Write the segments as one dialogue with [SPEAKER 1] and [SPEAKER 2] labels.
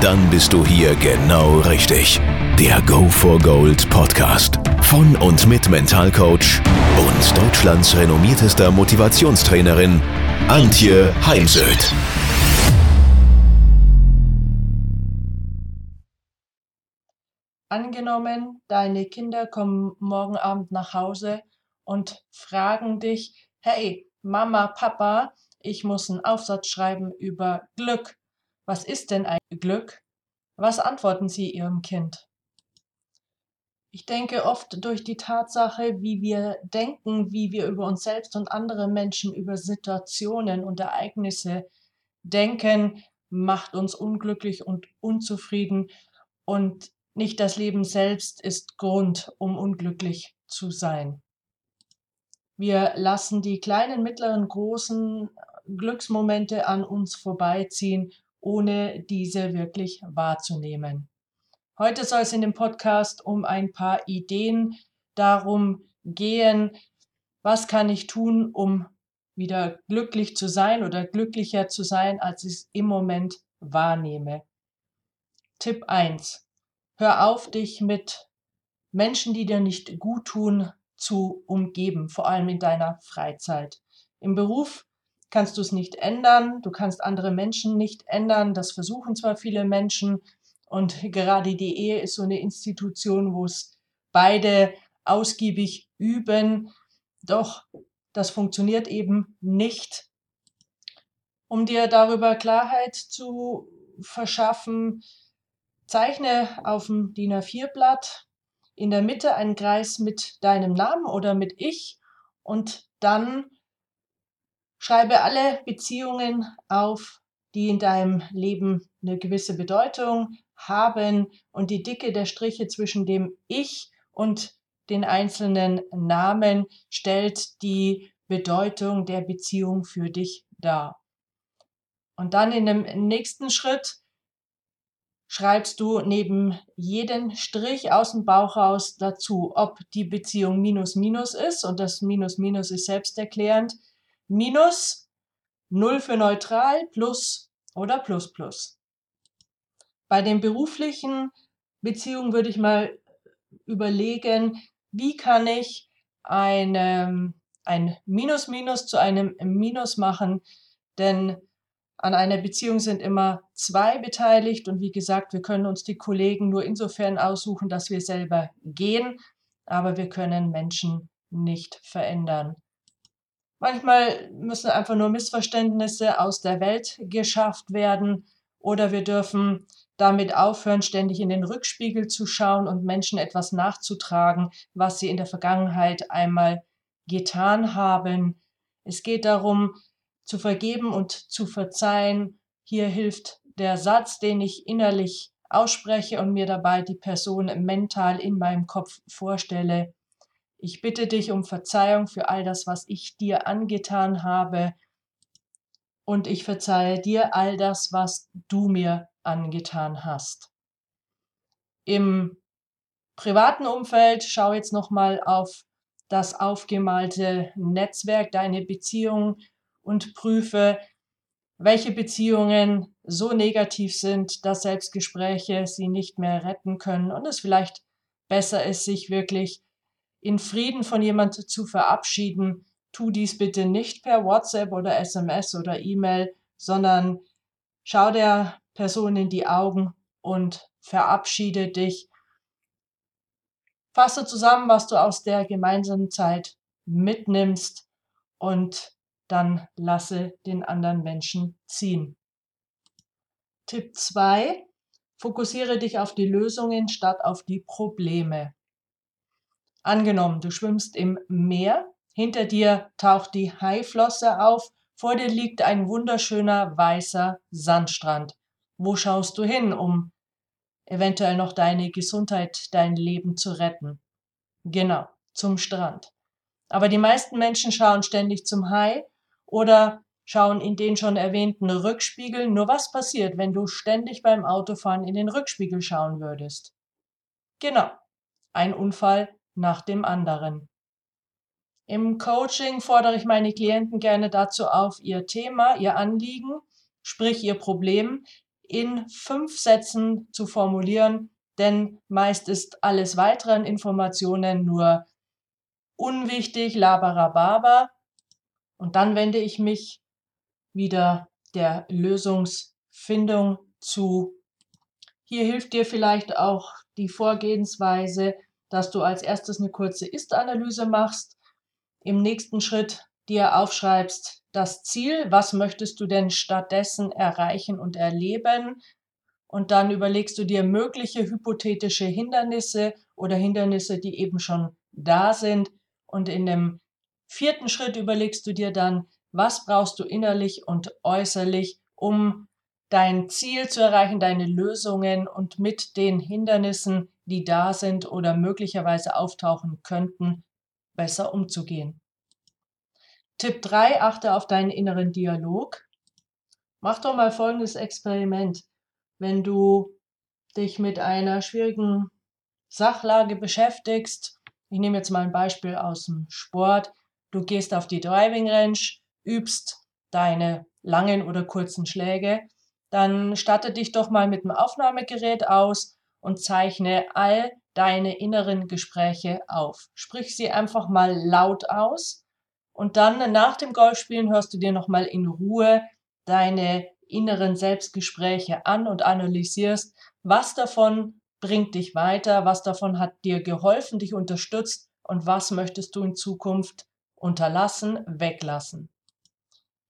[SPEAKER 1] Dann bist du hier genau richtig. Der Go for Gold Podcast von und mit Mentalcoach und Deutschlands renommiertester Motivationstrainerin Antje Heimsöth.
[SPEAKER 2] Angenommen, deine Kinder kommen morgen Abend nach Hause und fragen dich, hey, Mama, Papa, ich muss einen Aufsatz schreiben über Glück. Was ist denn ein Glück? Was antworten sie ihrem Kind? Ich denke oft durch die Tatsache, wie wir denken, wie wir über uns selbst und andere Menschen, über Situationen und Ereignisse denken, macht uns unglücklich und unzufrieden und nicht das Leben selbst ist Grund, um unglücklich zu sein. Wir lassen die kleinen, mittleren, großen Glücksmomente an uns vorbeiziehen, ohne diese wirklich wahrzunehmen. Heute soll es in dem Podcast um ein paar Ideen darum gehen, was kann ich tun, um wieder glücklich zu sein oder glücklicher zu sein, als ich es im Moment wahrnehme. Tipp 1. Hör auf, dich mit Menschen, die dir nicht gut tun, zu umgeben, vor allem in deiner Freizeit. Im Beruf kannst du es nicht ändern, du kannst andere Menschen nicht ändern, das versuchen zwar viele Menschen, und gerade die Ehe ist so eine Institution, wo es beide ausgiebig üben. Doch das funktioniert eben nicht. Um dir darüber Klarheit zu verschaffen, zeichne auf dem DIN A4-Blatt in der Mitte einen Kreis mit deinem Namen oder mit Ich und dann schreibe alle Beziehungen auf, die in deinem Leben eine gewisse Bedeutung haben und die Dicke der Striche zwischen dem Ich und den einzelnen Namen stellt die Bedeutung der Beziehung für dich dar. Und dann in dem nächsten Schritt schreibst du neben jeden Strich aus dem Bauch raus dazu, ob die Beziehung minus minus ist und das minus minus ist selbsterklärend. Minus 0 für neutral, plus oder plus plus. Bei den beruflichen Beziehungen würde ich mal überlegen, wie kann ich eine, ein Minus Minus zu einem Minus machen, denn an einer Beziehung sind immer zwei beteiligt und wie gesagt, wir können uns die Kollegen nur insofern aussuchen, dass wir selber gehen, aber wir können Menschen nicht verändern. Manchmal müssen einfach nur Missverständnisse aus der Welt geschafft werden oder wir dürfen damit aufhören, ständig in den Rückspiegel zu schauen und Menschen etwas nachzutragen, was sie in der Vergangenheit einmal getan haben. Es geht darum, zu vergeben und zu verzeihen. Hier hilft der Satz, den ich innerlich ausspreche und mir dabei die Person mental in meinem Kopf vorstelle. Ich bitte dich um Verzeihung für all das, was ich dir angetan habe. Und ich verzeihe dir all das, was du mir angetan hast. Im privaten Umfeld schau jetzt nochmal auf das aufgemalte Netzwerk, deine Beziehung und prüfe, welche Beziehungen so negativ sind, dass Selbstgespräche sie nicht mehr retten können und es vielleicht besser ist, sich wirklich in Frieden von jemand zu verabschieden. Tu dies bitte nicht per WhatsApp oder SMS oder E-Mail, sondern schau der Person in die Augen und verabschiede dich. Fasse zusammen, was du aus der gemeinsamen Zeit mitnimmst und dann lasse den anderen Menschen ziehen. Tipp 2. Fokussiere dich auf die Lösungen statt auf die Probleme. Angenommen, du schwimmst im Meer, hinter dir taucht die Haiflosse auf, vor dir liegt ein wunderschöner weißer Sandstrand. Wo schaust du hin, um eventuell noch deine Gesundheit, dein Leben zu retten? Genau, zum Strand. Aber die meisten Menschen schauen ständig zum High oder schauen in den schon erwähnten Rückspiegel. Nur was passiert, wenn du ständig beim Autofahren in den Rückspiegel schauen würdest? Genau, ein Unfall nach dem anderen. Im Coaching fordere ich meine Klienten gerne dazu auf, ihr Thema, ihr Anliegen, sprich ihr Problem, in fünf Sätzen zu formulieren, denn meist ist alles weitere Informationen nur unwichtig, laberababa. Und dann wende ich mich wieder der Lösungsfindung zu. Hier hilft dir vielleicht auch die Vorgehensweise, dass du als erstes eine kurze Ist-Analyse machst, im nächsten Schritt dir aufschreibst das Ziel, was möchtest du denn stattdessen erreichen und erleben, und dann überlegst du dir mögliche hypothetische Hindernisse oder Hindernisse, die eben schon da sind. Und in dem vierten Schritt überlegst du dir dann, was brauchst du innerlich und äußerlich, um dein Ziel zu erreichen, deine Lösungen und mit den Hindernissen, die da sind oder möglicherweise auftauchen könnten, besser umzugehen. Tipp 3, achte auf deinen inneren Dialog. Mach doch mal folgendes Experiment. Wenn du dich mit einer schwierigen Sachlage beschäftigst, ich nehme jetzt mal ein Beispiel aus dem Sport, du gehst auf die Driving Range, übst deine langen oder kurzen Schläge, dann statte dich doch mal mit dem Aufnahmegerät aus und zeichne all deine inneren Gespräche auf. Sprich sie einfach mal laut aus und dann nach dem Golfspielen hörst du dir nochmal in Ruhe deine inneren Selbstgespräche an und analysierst, was davon bringt dich weiter, was davon hat dir geholfen, dich unterstützt und was möchtest du in Zukunft unterlassen, weglassen.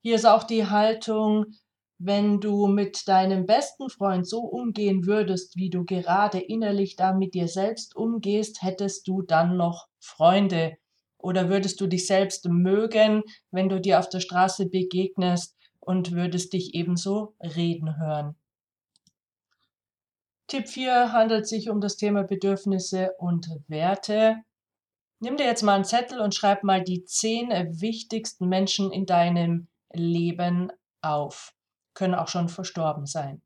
[SPEAKER 2] Hier ist auch die Haltung, wenn du mit deinem besten Freund so umgehen würdest, wie du gerade innerlich da mit dir selbst umgehst, hättest du dann noch Freunde. Oder würdest du dich selbst mögen, wenn du dir auf der Straße begegnest und würdest dich ebenso reden hören? Tipp 4 handelt sich um das Thema Bedürfnisse und Werte. Nimm dir jetzt mal einen Zettel und schreib mal die zehn wichtigsten Menschen in deinem Leben auf können auch schon verstorben sein.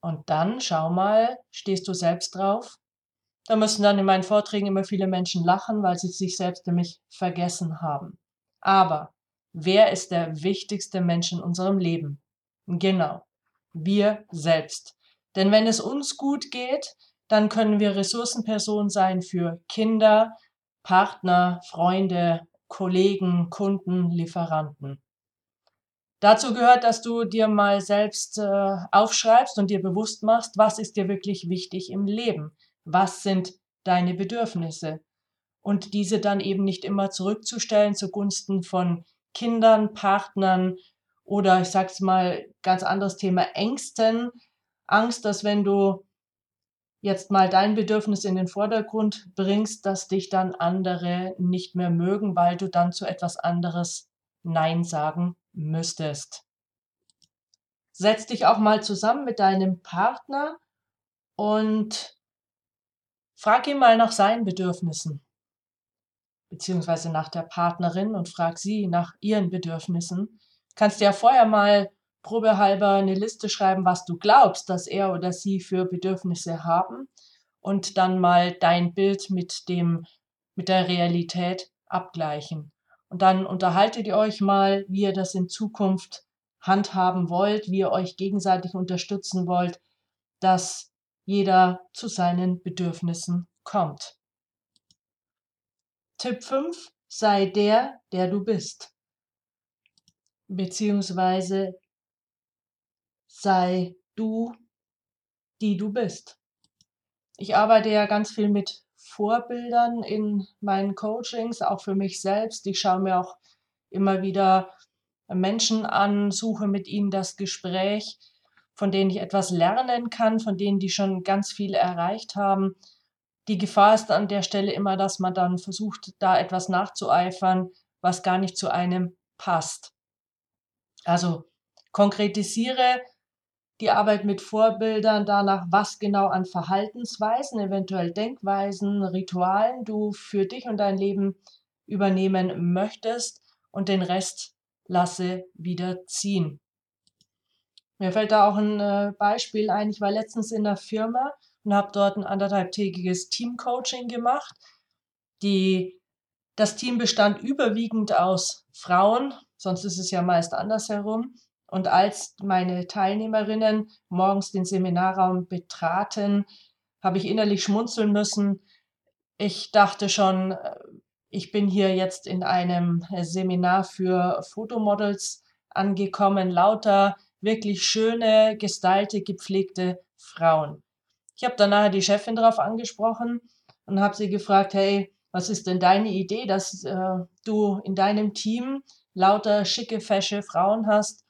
[SPEAKER 2] Und dann schau mal, stehst du selbst drauf? Da müssen dann in meinen Vorträgen immer viele Menschen lachen, weil sie sich selbst nämlich vergessen haben. Aber wer ist der wichtigste Mensch in unserem Leben? Genau, wir selbst. Denn wenn es uns gut geht, dann können wir Ressourcenpersonen sein für Kinder, Partner, Freunde, Kollegen, Kunden, Lieferanten. Dazu gehört, dass du dir mal selbst äh, aufschreibst und dir bewusst machst, was ist dir wirklich wichtig im Leben? Was sind deine Bedürfnisse? Und diese dann eben nicht immer zurückzustellen zugunsten von Kindern, Partnern oder ich sag's mal ganz anderes Thema Ängsten. Angst, dass wenn du jetzt mal dein Bedürfnis in den Vordergrund bringst, dass dich dann andere nicht mehr mögen, weil du dann zu etwas anderes Nein sagen müsstest. Setz dich auch mal zusammen mit deinem Partner und frag ihn mal nach seinen Bedürfnissen, beziehungsweise nach der Partnerin und frag sie nach ihren Bedürfnissen. Kannst dir ja vorher mal probehalber eine Liste schreiben, was du glaubst, dass er oder sie für Bedürfnisse haben und dann mal dein Bild mit dem, mit der Realität abgleichen. Und dann unterhaltet ihr euch mal, wie ihr das in Zukunft handhaben wollt, wie ihr euch gegenseitig unterstützen wollt, dass jeder zu seinen Bedürfnissen kommt. Tipp 5. Sei der, der du bist. Beziehungsweise sei du, die du bist. Ich arbeite ja ganz viel mit Vorbildern in meinen Coachings, auch für mich selbst. Ich schaue mir auch immer wieder Menschen an, suche mit ihnen das Gespräch, von denen ich etwas lernen kann, von denen die schon ganz viel erreicht haben. Die Gefahr ist an der Stelle immer, dass man dann versucht, da etwas nachzueifern, was gar nicht zu einem passt. Also konkretisiere die Arbeit mit Vorbildern danach, was genau an Verhaltensweisen, eventuell Denkweisen, Ritualen du für dich und dein Leben übernehmen möchtest und den Rest lasse wieder ziehen. Mir fällt da auch ein äh, Beispiel ein. Ich war letztens in der Firma und habe dort ein anderthalbtägiges Teamcoaching gemacht. Die, das Team bestand überwiegend aus Frauen, sonst ist es ja meist andersherum. Und als meine Teilnehmerinnen morgens den Seminarraum betraten, habe ich innerlich schmunzeln müssen. Ich dachte schon, äh, ich bin hier jetzt in einem Seminar für Fotomodels angekommen, lauter wirklich schöne, gestylte, gepflegte Frauen. Ich habe dann nachher die Chefin darauf angesprochen und habe sie gefragt, hey, was ist denn deine Idee, dass äh, du in deinem Team lauter schicke, fesche Frauen hast?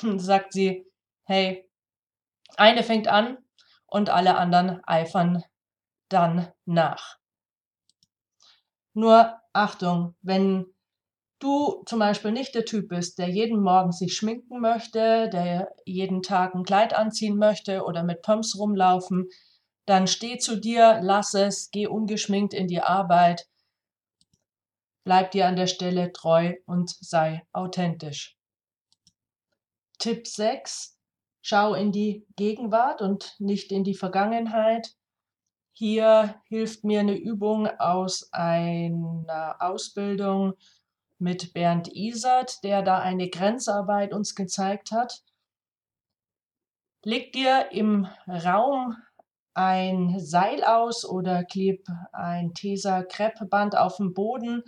[SPEAKER 2] Hm, sagt sie, hey, eine fängt an und alle anderen eifern dann nach. Nur Achtung, wenn du zum Beispiel nicht der Typ bist, der jeden Morgen sich schminken möchte, der jeden Tag ein Kleid anziehen möchte oder mit Pumps rumlaufen, dann steh zu dir, lass es, geh ungeschminkt in die Arbeit, bleib dir an der Stelle treu und sei authentisch. Tipp 6. Schau in die Gegenwart und nicht in die Vergangenheit. Hier hilft mir eine Übung aus einer Ausbildung mit Bernd Isert, der da eine Grenzarbeit uns gezeigt hat. Leg dir im Raum ein Seil aus oder kleb ein Tesa-Kreppband auf den Boden.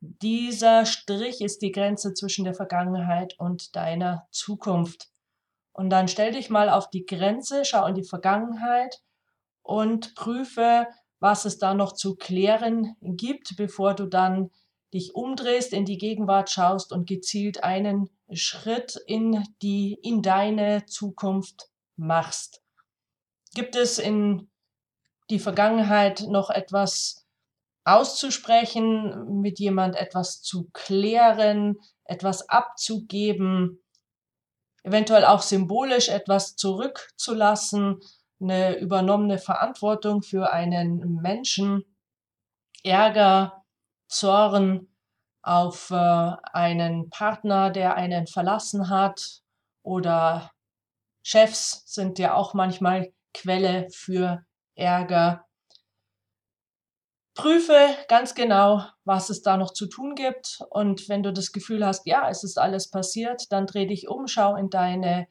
[SPEAKER 2] Dieser Strich ist die Grenze zwischen der Vergangenheit und deiner Zukunft. Und dann stell dich mal auf die Grenze, schau in die Vergangenheit und prüfe, was es da noch zu klären gibt, bevor du dann dich umdrehst, in die Gegenwart schaust und gezielt einen Schritt in die, in deine Zukunft machst. Gibt es in die Vergangenheit noch etwas auszusprechen, mit jemand etwas zu klären, etwas abzugeben, eventuell auch symbolisch etwas zurückzulassen, eine übernommene Verantwortung für einen Menschen, Ärger, Zorn auf äh, einen Partner, der einen verlassen hat oder Chefs sind ja auch manchmal Quelle für Ärger. Prüfe ganz genau, was es da noch zu tun gibt. Und wenn du das Gefühl hast, ja, es ist alles passiert, dann dreh dich um, schau in deine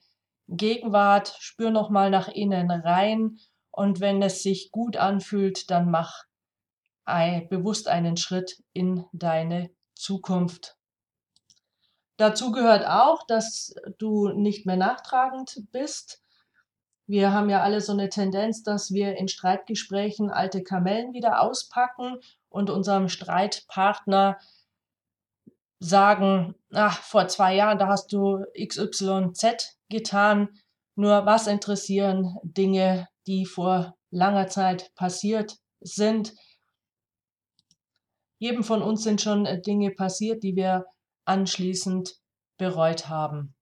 [SPEAKER 2] Gegenwart, spür nochmal nach innen rein. Und wenn es sich gut anfühlt, dann mach bewusst einen Schritt in deine Zukunft. Dazu gehört auch, dass du nicht mehr nachtragend bist. Wir haben ja alle so eine Tendenz, dass wir in Streitgesprächen alte Kamellen wieder auspacken und unserem Streitpartner sagen, ach, vor zwei Jahren, da hast du XYZ getan. Nur was interessieren Dinge, die vor langer Zeit passiert sind? Jedem von uns sind schon äh, Dinge passiert, die wir anschließend bereut haben.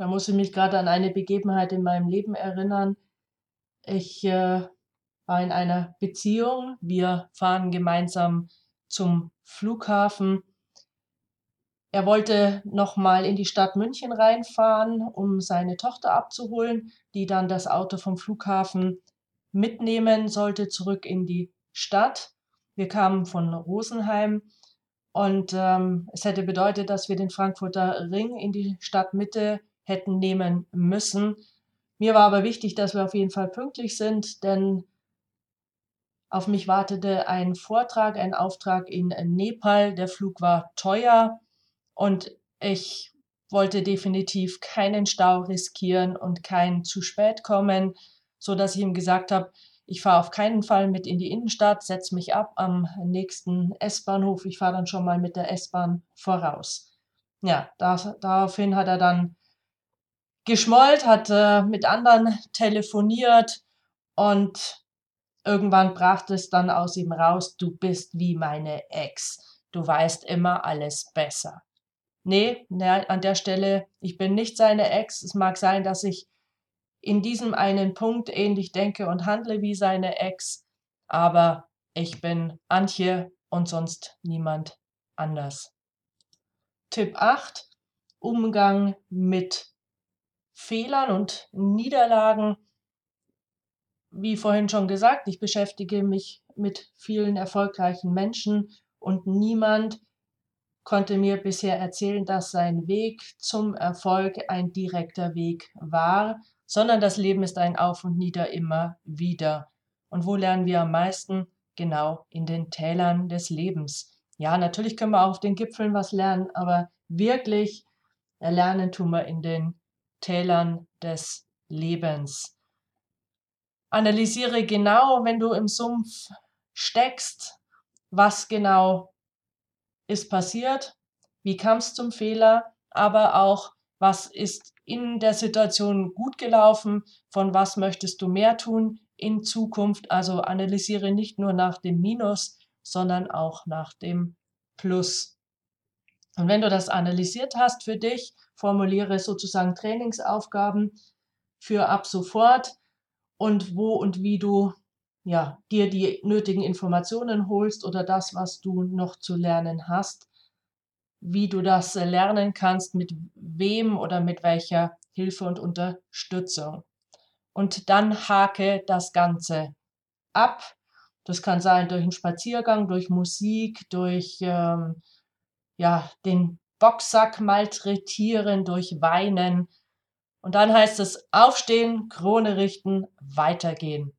[SPEAKER 2] Da muss ich mich gerade an eine Begebenheit in meinem Leben erinnern. Ich äh, war in einer Beziehung. Wir fahren gemeinsam zum Flughafen. Er wollte nochmal in die Stadt München reinfahren, um seine Tochter abzuholen, die dann das Auto vom Flughafen mitnehmen sollte, zurück in die Stadt. Wir kamen von Rosenheim und ähm, es hätte bedeutet, dass wir den Frankfurter Ring in die Stadtmitte hätten nehmen müssen. Mir war aber wichtig, dass wir auf jeden Fall pünktlich sind, denn auf mich wartete ein Vortrag, ein Auftrag in Nepal. Der Flug war teuer und ich wollte definitiv keinen Stau riskieren und kein zu spät kommen, so dass ich ihm gesagt habe, ich fahre auf keinen Fall mit in die Innenstadt, setze mich ab am nächsten S-Bahnhof. Ich fahre dann schon mal mit der S-Bahn voraus. Ja, daraufhin hat er dann geschmollt, hat äh, mit anderen telefoniert und irgendwann brachte es dann aus ihm raus, du bist wie meine Ex. Du weißt immer alles besser. nee, nee, an der Stelle, ich bin nicht seine Ex. Es mag sein, dass ich in diesem einen Punkt ähnlich denke und handle wie seine Ex, aber ich bin Antje und sonst niemand anders. Tipp 8. Umgang mit Fehlern und Niederlagen. Wie vorhin schon gesagt, ich beschäftige mich mit vielen erfolgreichen Menschen und niemand konnte mir bisher erzählen, dass sein Weg zum Erfolg ein direkter Weg war, sondern das Leben ist ein Auf und Nieder immer wieder. Und wo lernen wir am meisten? Genau in den Tälern des Lebens. Ja, natürlich können wir auf den Gipfeln was lernen, aber wirklich lernen tun wir in den Tälern des Lebens. Analysiere genau, wenn du im Sumpf steckst, was genau ist passiert, wie kam es zum Fehler, aber auch, was ist in der Situation gut gelaufen, von was möchtest du mehr tun in Zukunft. Also analysiere nicht nur nach dem Minus, sondern auch nach dem Plus. Und wenn du das analysiert hast für dich, formuliere sozusagen Trainingsaufgaben für ab sofort und wo und wie du ja, dir die nötigen Informationen holst oder das, was du noch zu lernen hast, wie du das lernen kannst, mit wem oder mit welcher Hilfe und Unterstützung. Und dann hake das Ganze ab. Das kann sein durch einen Spaziergang, durch Musik, durch ähm, ja, den Boxsack malträtieren, durch Weinen. Und dann heißt es aufstehen, Krone richten, weitergehen.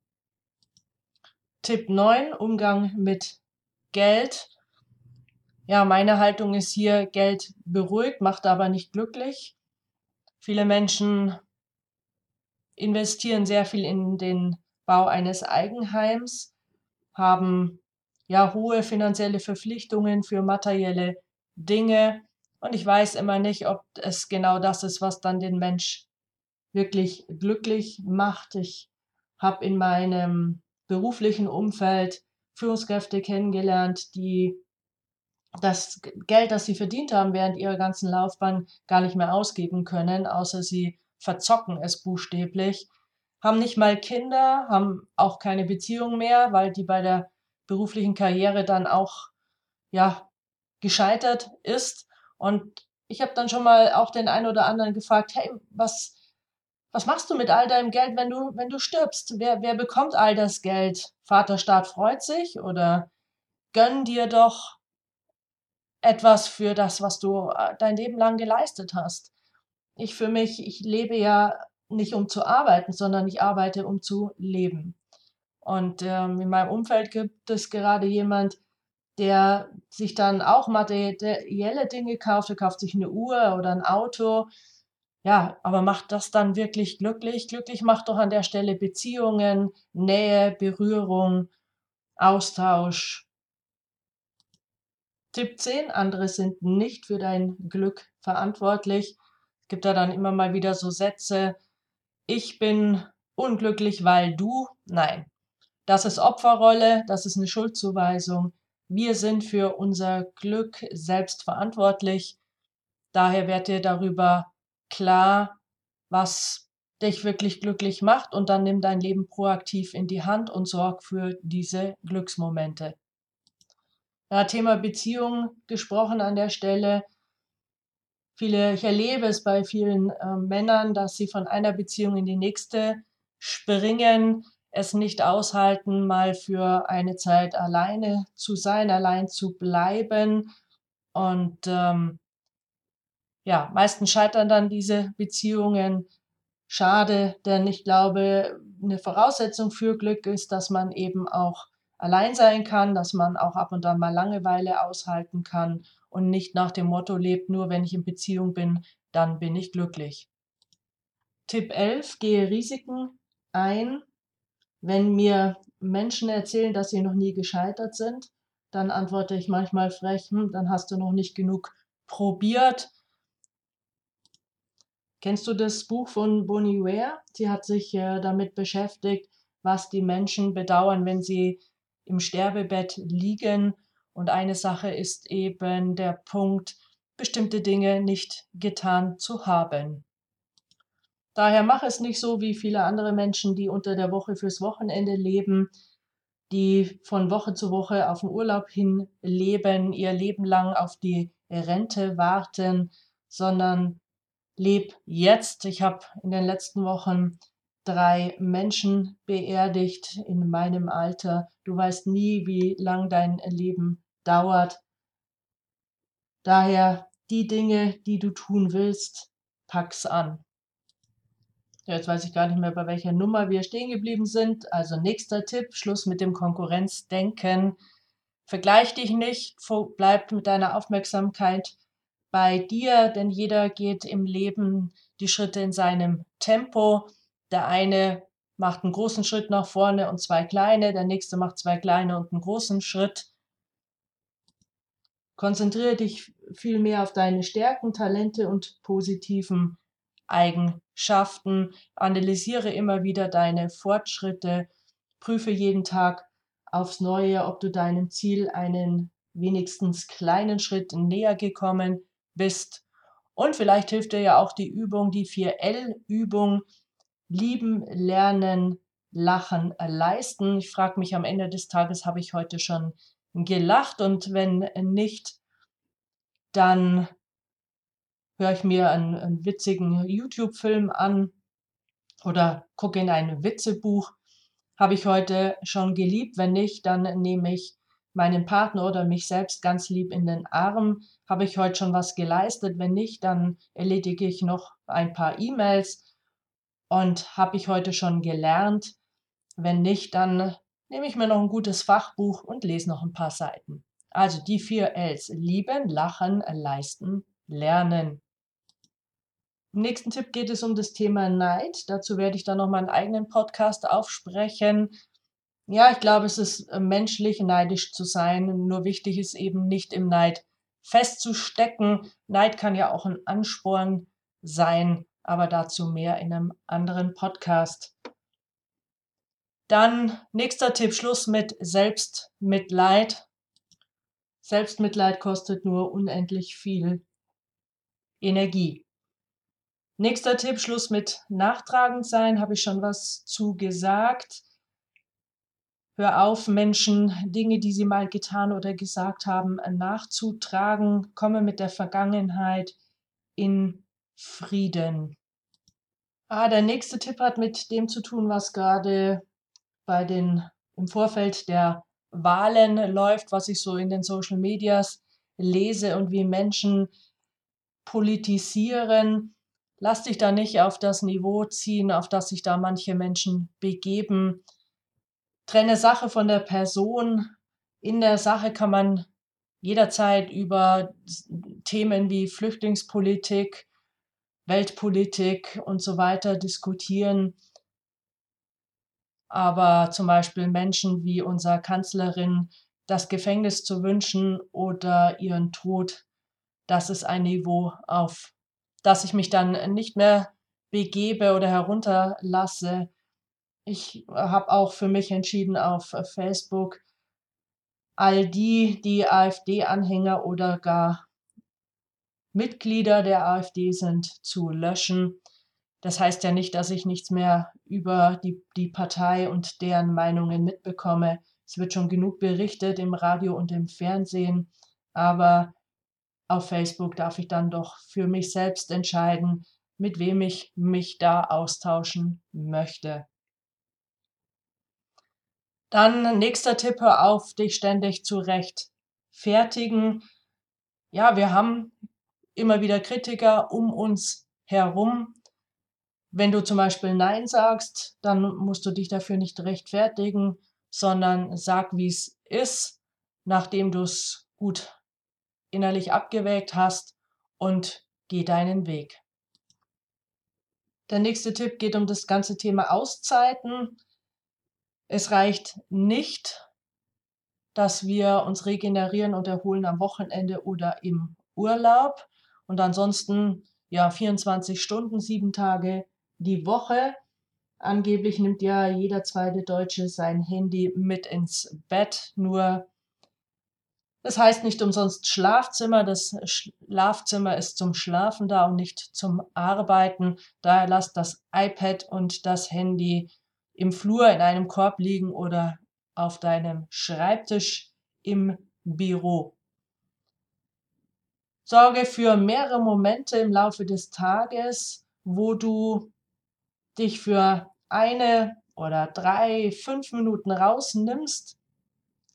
[SPEAKER 2] Tipp 9, Umgang mit Geld. Ja, meine Haltung ist hier, Geld beruhigt, macht aber nicht glücklich. Viele Menschen investieren sehr viel in den Bau eines Eigenheims, haben ja hohe finanzielle Verpflichtungen für materielle Dinge. Und ich weiß immer nicht, ob es genau das ist, was dann den Mensch wirklich glücklich macht. Ich habe in meinem beruflichen Umfeld Führungskräfte kennengelernt, die das Geld, das sie verdient haben während ihrer ganzen Laufbahn, gar nicht mehr ausgeben können, außer sie verzocken es buchstäblich, haben nicht mal Kinder, haben auch keine Beziehung mehr, weil die bei der beruflichen Karriere dann auch ja gescheitert ist. Und ich habe dann schon mal auch den einen oder anderen gefragt, hey, was was machst du mit all deinem Geld, wenn du, wenn du stirbst? Wer, wer bekommt all das Geld? Vaterstaat freut sich oder gönn dir doch etwas für das, was du äh, dein Leben lang geleistet hast. Ich für mich, ich lebe ja nicht um zu arbeiten, sondern ich arbeite um zu leben. Und ähm, in meinem Umfeld gibt es gerade jemand, der sich dann auch materielle Dinge kauft, er kauft sich eine Uhr oder ein Auto ja, aber macht das dann wirklich glücklich? Glücklich macht doch an der Stelle Beziehungen, Nähe, Berührung, Austausch. Tipp 10, andere sind nicht für dein Glück verantwortlich. Es gibt da dann immer mal wieder so Sätze, ich bin unglücklich, weil du, nein. Das ist Opferrolle, das ist eine Schuldzuweisung. Wir sind für unser Glück selbst verantwortlich. Daher werd dir darüber klar, was dich wirklich glücklich macht und dann nimm dein Leben proaktiv in die Hand und sorg für diese Glücksmomente. Ja, Thema Beziehung gesprochen an der Stelle. Viele, ich erlebe es bei vielen äh, Männern, dass sie von einer Beziehung in die nächste springen, es nicht aushalten, mal für eine Zeit alleine zu sein, allein zu bleiben und ähm, ja, meistens scheitern dann diese Beziehungen. Schade, denn ich glaube, eine Voraussetzung für Glück ist, dass man eben auch allein sein kann, dass man auch ab und an mal Langeweile aushalten kann und nicht nach dem Motto lebt, nur wenn ich in Beziehung bin, dann bin ich glücklich. Tipp 11, gehe Risiken ein. Wenn mir Menschen erzählen, dass sie noch nie gescheitert sind, dann antworte ich manchmal frech, hm, dann hast du noch nicht genug probiert Kennst du das Buch von Bonnie Ware? Sie hat sich äh, damit beschäftigt, was die Menschen bedauern, wenn sie im Sterbebett liegen. Und eine Sache ist eben der Punkt, bestimmte Dinge nicht getan zu haben. Daher mach es nicht so wie viele andere Menschen, die unter der Woche fürs Wochenende leben, die von Woche zu Woche auf den Urlaub hin leben, ihr Leben lang auf die Rente warten, sondern leb jetzt. Ich habe in den letzten Wochen drei Menschen beerdigt in meinem Alter. Du weißt nie, wie lang dein Leben dauert. Daher die Dinge, die du tun willst, pack's an. Jetzt weiß ich gar nicht mehr, bei welcher Nummer wir stehen geblieben sind. Also nächster Tipp, Schluss mit dem Konkurrenzdenken. Vergleich dich nicht, bleib mit deiner Aufmerksamkeit bei dir, denn jeder geht im Leben die Schritte in seinem Tempo. Der eine macht einen großen Schritt nach vorne und zwei kleine, der nächste macht zwei kleine und einen großen Schritt. Konzentriere dich viel mehr auf deine Stärken, Talente und positiven Eigenschaften. Analysiere immer wieder deine Fortschritte. Prüfe jeden Tag aufs Neue, ob du deinem Ziel einen wenigstens kleinen Schritt näher gekommen bist. Und vielleicht hilft dir ja auch die Übung, die 4L-Übung, lieben, lernen, lachen, leisten. Ich frage mich am Ende des Tages, habe ich heute schon gelacht und wenn nicht, dann höre ich mir einen, einen witzigen YouTube-Film an oder gucke in ein Witzebuch. Habe ich heute schon geliebt? Wenn nicht, dann nehme ich meinen Partner oder mich selbst ganz lieb in den Arm. Habe ich heute schon was geleistet? Wenn nicht, dann erledige ich noch ein paar E-Mails. Und habe ich heute schon gelernt? Wenn nicht, dann nehme ich mir noch ein gutes Fachbuch und lese noch ein paar Seiten. Also die vier Ls. Lieben, lachen, leisten, lernen. Im nächsten Tipp geht es um das Thema Neid. Dazu werde ich dann noch mal einen eigenen Podcast aufsprechen. Ja, ich glaube, es ist äh, menschlich, neidisch zu sein. Nur wichtig ist eben nicht im Neid festzustecken. Neid kann ja auch ein Ansporn sein, aber dazu mehr in einem anderen Podcast. Dann nächster Tipp, Schluss mit Selbstmitleid. Selbstmitleid kostet nur unendlich viel Energie. Nächster Tipp, Schluss mit nachtragend sein, habe ich schon was zu gesagt. Hör auf, Menschen Dinge, die sie mal getan oder gesagt haben, nachzutragen. Komme mit der Vergangenheit in Frieden. Ah, der nächste Tipp hat mit dem zu tun, was gerade bei den im Vorfeld der Wahlen läuft, was ich so in den Social Medias lese und wie Menschen politisieren. Lass dich da nicht auf das Niveau ziehen, auf das sich da manche Menschen begeben. Trenne Sache von der Person. In der Sache kann man jederzeit über Themen wie Flüchtlingspolitik, Weltpolitik und so weiter diskutieren aber zum Beispiel Menschen wie unserer Kanzlerin das Gefängnis zu wünschen oder ihren Tod, das ist ein Niveau, auf das ich mich dann nicht mehr begebe oder herunterlasse. Ich habe auch für mich entschieden, auf Facebook all die, die AfD-Anhänger oder gar Mitglieder der AfD sind, zu löschen. Das heißt ja nicht, dass ich nichts mehr über die, die Partei und deren Meinungen mitbekomme. Es wird schon genug berichtet im Radio und im Fernsehen, aber auf Facebook darf ich dann doch für mich selbst entscheiden, mit wem ich mich da austauschen möchte. Dann nächster Tipp, hör auf, dich ständig zu rechtfertigen. Ja, wir haben immer wieder Kritiker um uns herum, wenn du zum Beispiel Nein sagst, dann musst du dich dafür nicht rechtfertigen, sondern sag, wie es ist, nachdem du es gut innerlich abgewägt hast und geh deinen Weg. Der nächste Tipp geht um das ganze Thema Auszeiten. Es reicht nicht, dass wir uns regenerieren und erholen am Wochenende oder im Urlaub und ansonsten ja 24 Stunden, sieben Tage die Woche. Angeblich nimmt ja jeder zweite Deutsche sein Handy mit ins Bett. Nur Das heißt nicht umsonst Schlafzimmer. Das Schlafzimmer ist zum Schlafen da und nicht zum Arbeiten. Daher lasst das iPad und das Handy im Flur in einem Korb liegen oder auf deinem Schreibtisch im Büro. Sorge für mehrere Momente im Laufe des Tages, wo du dich für eine oder drei, fünf Minuten rausnimmst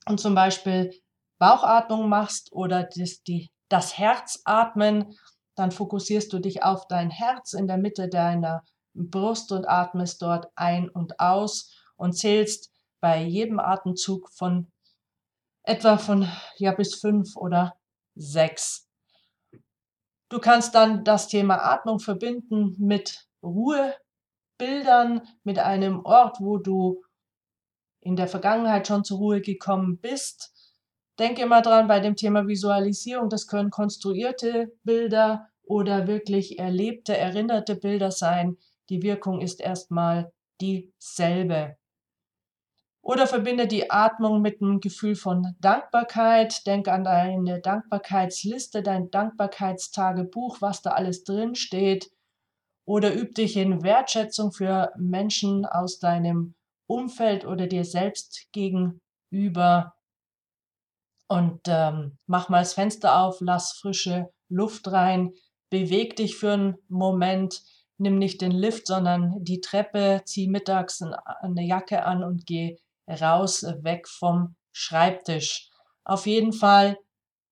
[SPEAKER 2] und zum Beispiel Bauchatmung machst oder das, die, das Herzatmen, dann fokussierst du dich auf dein Herz in der Mitte deiner Brust und atmest dort ein und aus und zählst bei jedem Atemzug von etwa von ja bis fünf oder sechs. Du kannst dann das Thema Atmung verbinden mit Ruhebildern, mit einem Ort, wo du in der Vergangenheit schon zur Ruhe gekommen bist. Denke immer dran bei dem Thema Visualisierung, das können konstruierte Bilder oder wirklich erlebte, erinnerte Bilder sein. Die Wirkung ist erstmal dieselbe. Oder verbinde die Atmung mit einem Gefühl von Dankbarkeit. Denk an deine Dankbarkeitsliste, dein Dankbarkeitstagebuch, was da alles drin steht. Oder üb dich in Wertschätzung für Menschen aus deinem Umfeld oder dir selbst gegenüber. Und ähm, mach mal das Fenster auf, lass frische Luft rein, beweg dich für einen Moment, nimm nicht den Lift, sondern die Treppe, zieh mittags eine Jacke an und geh raus, weg vom Schreibtisch. Auf jeden Fall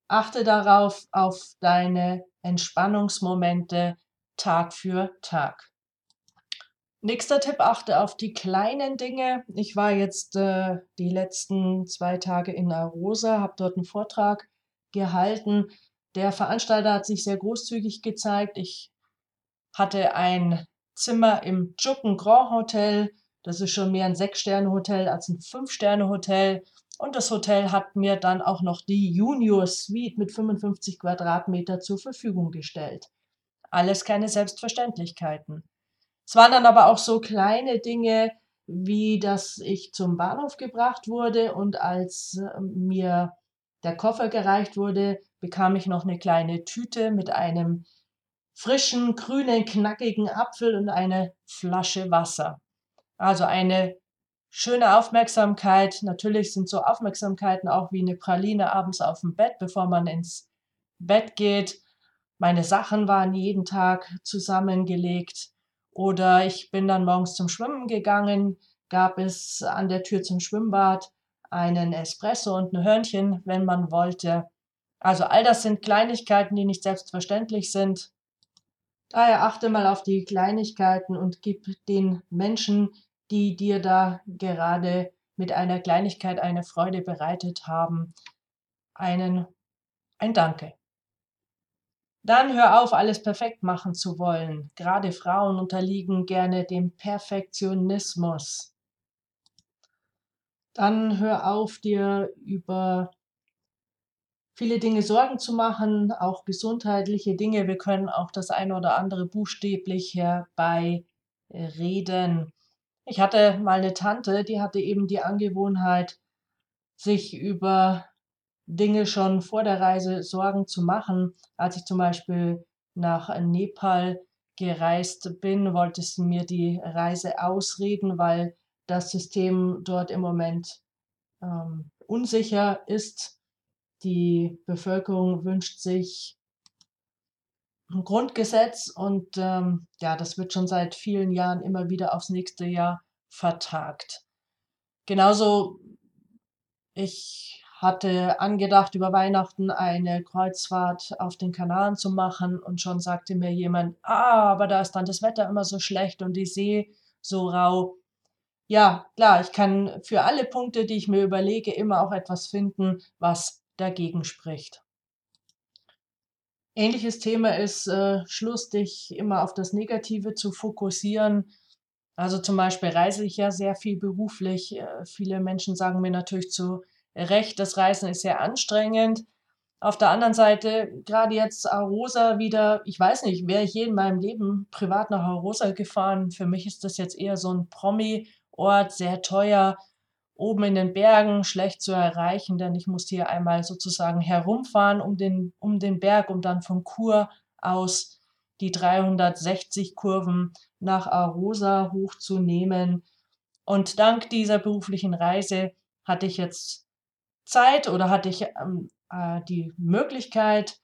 [SPEAKER 2] achte darauf, auf deine Entspannungsmomente Tag für Tag. Nächster Tipp, achte auf die kleinen Dinge. Ich war jetzt äh, die letzten zwei Tage in Arosa, habe dort einen Vortrag gehalten. Der Veranstalter hat sich sehr großzügig gezeigt. Ich hatte ein Zimmer im Jucken Grand Hotel das ist schon mehr ein Sechs-Sterne-Hotel als ein Fünf-Sterne-Hotel. Und das Hotel hat mir dann auch noch die Junior Suite mit 55 Quadratmeter zur Verfügung gestellt. Alles keine Selbstverständlichkeiten. Es waren dann aber auch so kleine Dinge, wie dass ich zum Bahnhof gebracht wurde und als ähm, mir der Koffer gereicht wurde, bekam ich noch eine kleine Tüte mit einem frischen, grünen, knackigen Apfel und eine Flasche Wasser. Also eine schöne Aufmerksamkeit. Natürlich sind so Aufmerksamkeiten auch wie eine Praline abends auf dem Bett, bevor man ins Bett geht. Meine Sachen waren jeden Tag zusammengelegt. Oder ich bin dann morgens zum Schwimmen gegangen, gab es an der Tür zum Schwimmbad einen Espresso und ein Hörnchen, wenn man wollte. Also all das sind Kleinigkeiten, die nicht selbstverständlich sind. Daher achte mal auf die Kleinigkeiten und gib den Menschen, die dir da gerade mit einer Kleinigkeit eine Freude bereitet haben, einen ein Danke. Dann hör auf, alles perfekt machen zu wollen. Gerade Frauen unterliegen gerne dem Perfektionismus. Dann hör auf, dir über viele Dinge Sorgen zu machen, auch gesundheitliche Dinge. Wir können auch das eine oder andere buchstäblich herbeireden. Ich hatte mal eine Tante, die hatte eben die Angewohnheit, sich über Dinge schon vor der Reise Sorgen zu machen. Als ich zum Beispiel nach Nepal gereist bin, wollte sie mir die Reise ausreden, weil das System dort im Moment ähm, unsicher ist. Die Bevölkerung wünscht sich ein Grundgesetz und ähm, ja, das wird schon seit vielen Jahren immer wieder aufs nächste Jahr vertagt. Genauso, ich hatte angedacht, über Weihnachten eine Kreuzfahrt auf den Kanaren zu machen und schon sagte mir jemand, ah, aber da ist dann das Wetter immer so schlecht und die See so rau. Ja, klar, ich kann für alle Punkte, die ich mir überlege, immer auch etwas finden, was dagegen spricht. Ähnliches Thema ist äh, Schluss, dich immer auf das Negative zu fokussieren. Also zum Beispiel reise ich ja sehr viel beruflich. Äh, viele Menschen sagen mir natürlich zu Recht, das Reisen ist sehr anstrengend. Auf der anderen Seite, gerade jetzt Arosa wieder, ich weiß nicht, wäre ich je in meinem Leben privat nach Arosa gefahren. Für mich ist das jetzt eher so ein Promi-Ort, sehr teuer. oben in den Bergen schlecht zu erreichen, denn ich musste hier einmal sozusagen herumfahren um den, um den Berg, um dann von Chur aus die 360 Kurven nach Arosa hochzunehmen. Und dank dieser beruflichen Reise hatte ich jetzt Zeit oder hatte ich ähm, äh, die Möglichkeit,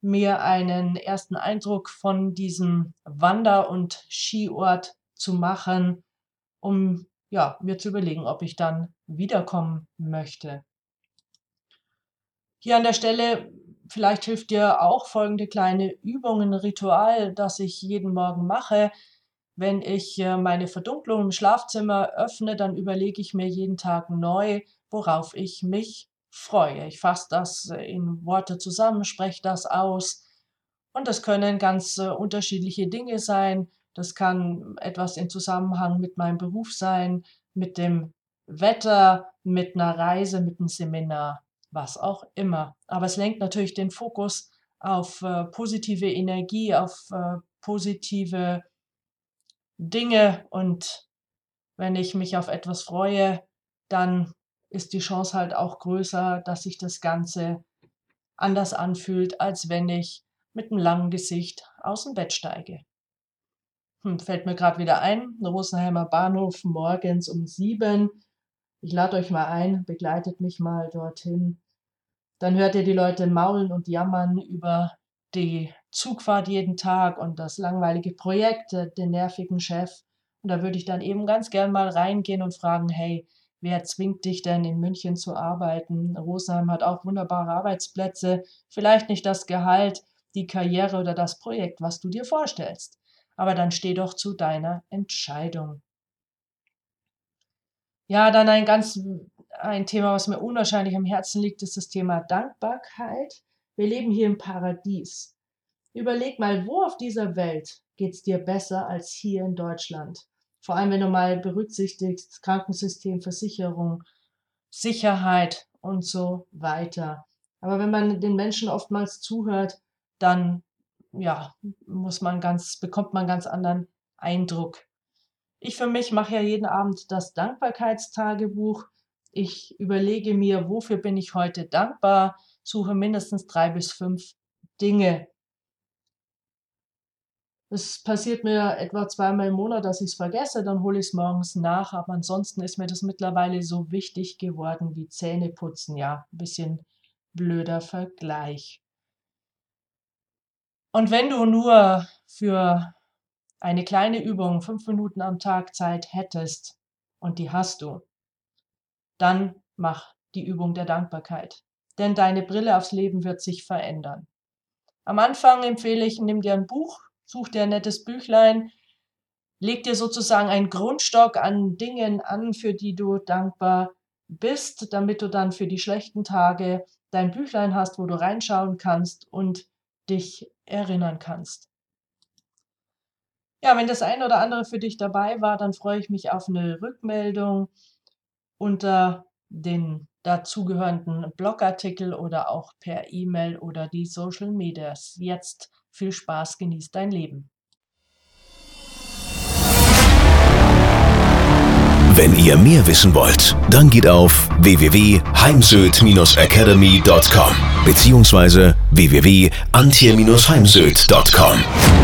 [SPEAKER 2] mir einen ersten Eindruck von diesem Wander- und Skiort zu machen, um ja, mir zu überlegen, ob ich dann wiederkommen möchte. Hier an der Stelle, vielleicht hilft dir auch folgende kleine Übung, ein Ritual, das ich jeden Morgen mache. Wenn ich äh, meine Verdunklung im Schlafzimmer öffne, dann überlege ich mir jeden Tag neu, worauf ich mich freue. Ich fasse das in Worte zusammen, spreche das aus. Und das können ganz äh, unterschiedliche Dinge sein. Das kann etwas in Zusammenhang mit meinem Beruf sein, mit dem Wetter, mit einer Reise, mit einem Seminar, was auch immer. Aber es lenkt natürlich den Fokus auf äh, positive Energie, auf äh, positive Dinge. Und wenn ich mich auf etwas freue, dann ist die Chance halt auch größer, dass sich das Ganze anders anfühlt, als wenn ich mit einem langen Gesicht aus dem Bett steige. Hm, fällt mir gerade wieder ein, Rosenheimer Bahnhof morgens um sieben. Ich lade euch mal ein, begleitet mich mal dorthin. Dann hört ihr die Leute maulen und jammern über die Zugfahrt jeden Tag und das langweilige Projekt, den nervigen Chef. Und da würde ich dann eben ganz gern mal reingehen und fragen, hey, wer zwingt dich denn in München zu arbeiten? Rosenheim hat auch wunderbare Arbeitsplätze, vielleicht nicht das Gehalt, die Karriere oder das Projekt, was du dir vorstellst aber dann steh doch zu deiner Entscheidung. Ja, dann ein ganz ein Thema, was mir unwahrscheinlich am Herzen liegt, ist das Thema Dankbarkeit. Wir leben hier im Paradies. Überleg mal, wo auf dieser Welt geht es dir besser als hier in Deutschland? Vor allem, wenn du mal berücksichtigst, Krankensystem, Versicherung, Sicherheit und so weiter. Aber wenn man den Menschen oftmals zuhört, dann ja, muss man ganz, bekommt man ganz anderen Eindruck. Ich für mich mache ja jeden Abend das Dankbarkeitstagebuch. Ich überlege mir, wofür bin ich heute dankbar, suche mindestens drei bis fünf Dinge. Es passiert mir etwa zweimal im Monat, dass ich es vergesse, dann hole ich es morgens nach. Aber ansonsten ist mir das mittlerweile so wichtig geworden wie Zähneputzen. Ja, ein bisschen blöder Vergleich. Und wenn du nur für eine kleine Übung fünf Minuten am Tag Zeit hättest, und die hast du, dann mach die Übung der Dankbarkeit. Denn deine Brille aufs Leben wird sich verändern. Am Anfang empfehle ich, nimm dir ein Buch, such dir ein nettes Büchlein, leg dir sozusagen einen Grundstock an Dingen an, für die du dankbar bist, damit du dann für die schlechten Tage dein Büchlein hast, wo du reinschauen kannst und dich erinnern kannst. Ja, wenn das eine oder andere für dich dabei war, dann freue ich mich auf eine Rückmeldung unter den dazugehörenden Blogartikel oder auch per E-Mail oder die Social Medias. Jetzt viel Spaß, genieß dein Leben.
[SPEAKER 1] Wenn ihr mehr wissen wollt, dann geht auf www.heimsöd-academy.com bzw. www.antje-heimsöd.com.